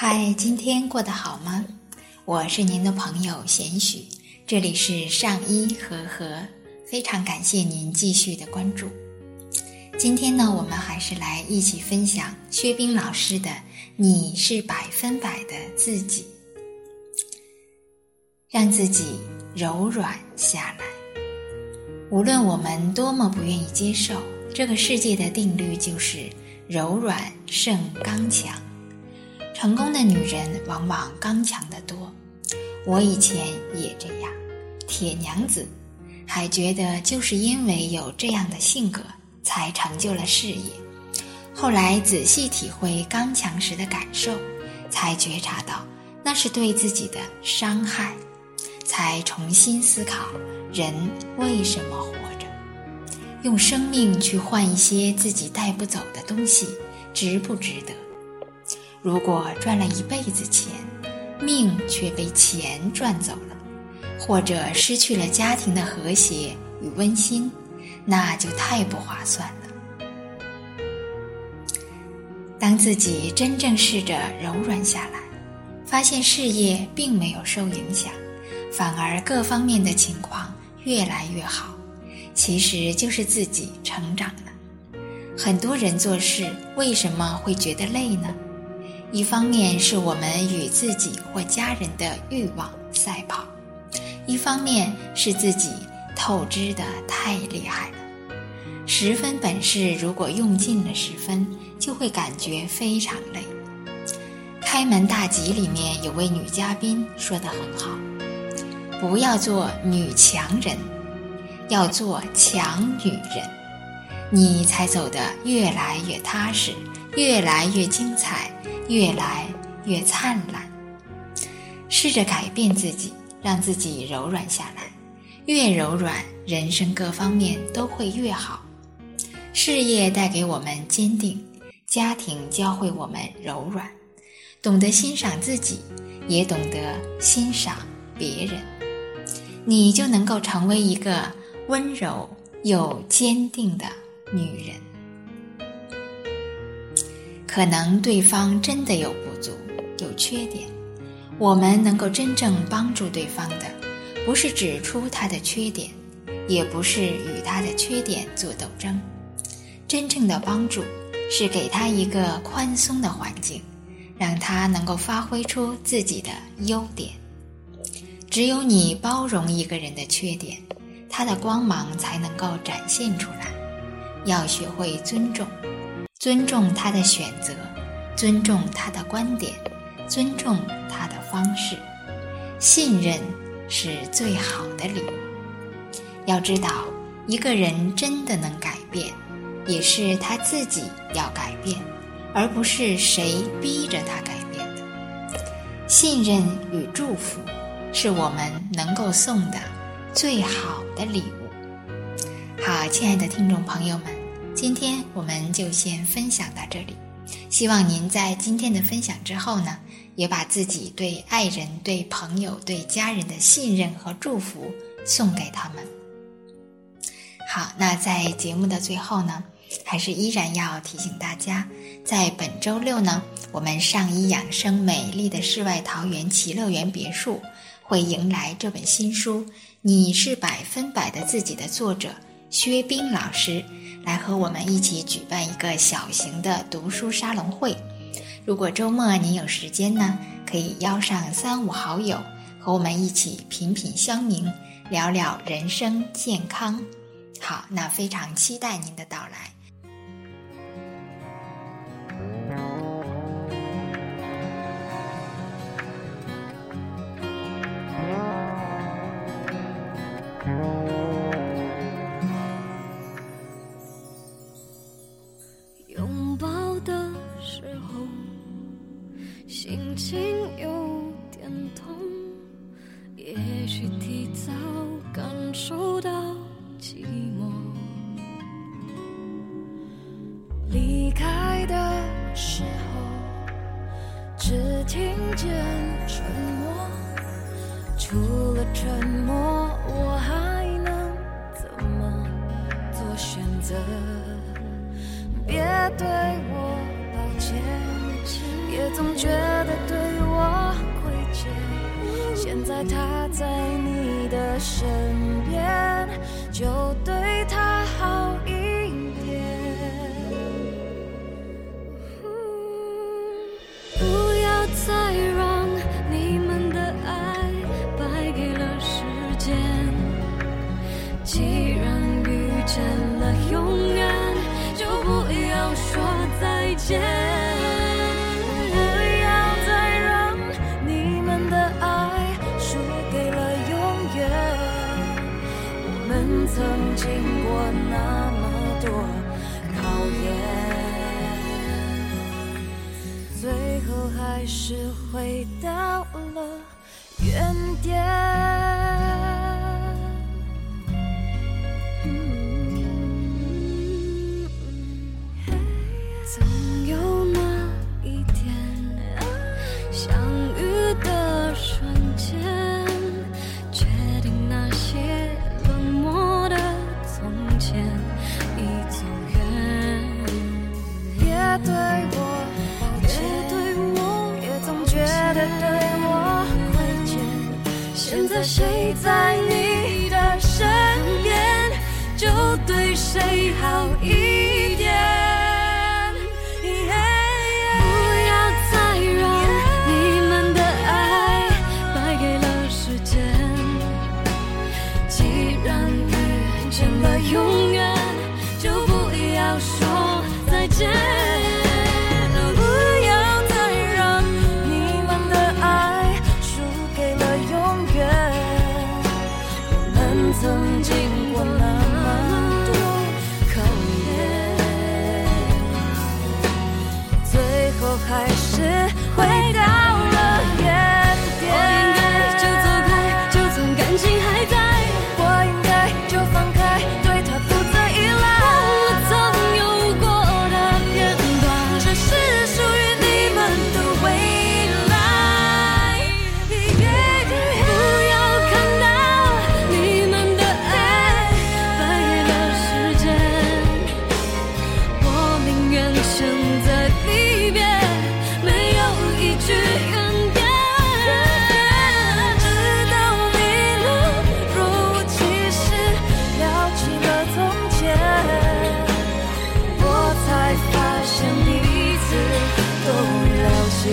嗨，今天过得好吗？我是您的朋友贤许，这里是上一和和，非常感谢您继续的关注。今天呢，我们还是来一起分享薛冰老师的《你是百分百的自己》，让自己柔软下来。无论我们多么不愿意接受，这个世界的定律就是柔软胜刚强。成功的女人往往刚强得多，我以前也这样，铁娘子，还觉得就是因为有这样的性格，才成就了事业。后来仔细体会刚强时的感受，才觉察到那是对自己的伤害，才重新思考人为什么活着，用生命去换一些自己带不走的东西，值不值得？如果赚了一辈子钱，命却被钱赚走了，或者失去了家庭的和谐与温馨，那就太不划算了。当自己真正试着柔软下来，发现事业并没有受影响，反而各方面的情况越来越好，其实就是自己成长了。很多人做事为什么会觉得累呢？一方面是我们与自己或家人的欲望赛跑，一方面是自己透支的太厉害了。十分本事如果用尽了十分，就会感觉非常累。开门大吉里面有位女嘉宾说的很好：“不要做女强人，要做强女人，你才走得越来越踏实，越来越精彩。”越来越灿烂，试着改变自己，让自己柔软下来。越柔软，人生各方面都会越好。事业带给我们坚定，家庭教会我们柔软。懂得欣赏自己，也懂得欣赏别人，你就能够成为一个温柔又坚定的女人。可能对方真的有不足、有缺点，我们能够真正帮助对方的，不是指出他的缺点，也不是与他的缺点做斗争。真正的帮助是给他一个宽松的环境，让他能够发挥出自己的优点。只有你包容一个人的缺点，他的光芒才能够展现出来。要学会尊重。尊重他的选择，尊重他的观点，尊重他的方式，信任是最好的礼物。要知道，一个人真的能改变，也是他自己要改变，而不是谁逼着他改变的。信任与祝福，是我们能够送的最好的礼物。好，亲爱的听众朋友们。今天我们就先分享到这里，希望您在今天的分享之后呢，也把自己对爱人、对朋友、对家人的信任和祝福送给他们。好，那在节目的最后呢，还是依然要提醒大家，在本周六呢，我们上医养生美丽的世外桃源奇乐园别墅会迎来这本新书《你是百分百的自己》的作者薛冰老师。来和我们一起举办一个小型的读书沙龙会。如果周末您有时间呢，可以邀上三五好友，和我们一起品品香茗，聊聊人生健康。好，那非常期待您的到来。时候只听见沉默除了沉默我还能怎么做选择？别对我抱歉别总觉得对我亏欠。现在他在你的身边就对还是回到了原点。谁在你的身边，就对谁好一点。我还是回到去恨别。直到你怒如其事，聊起了从前，我才发现彼此都了解。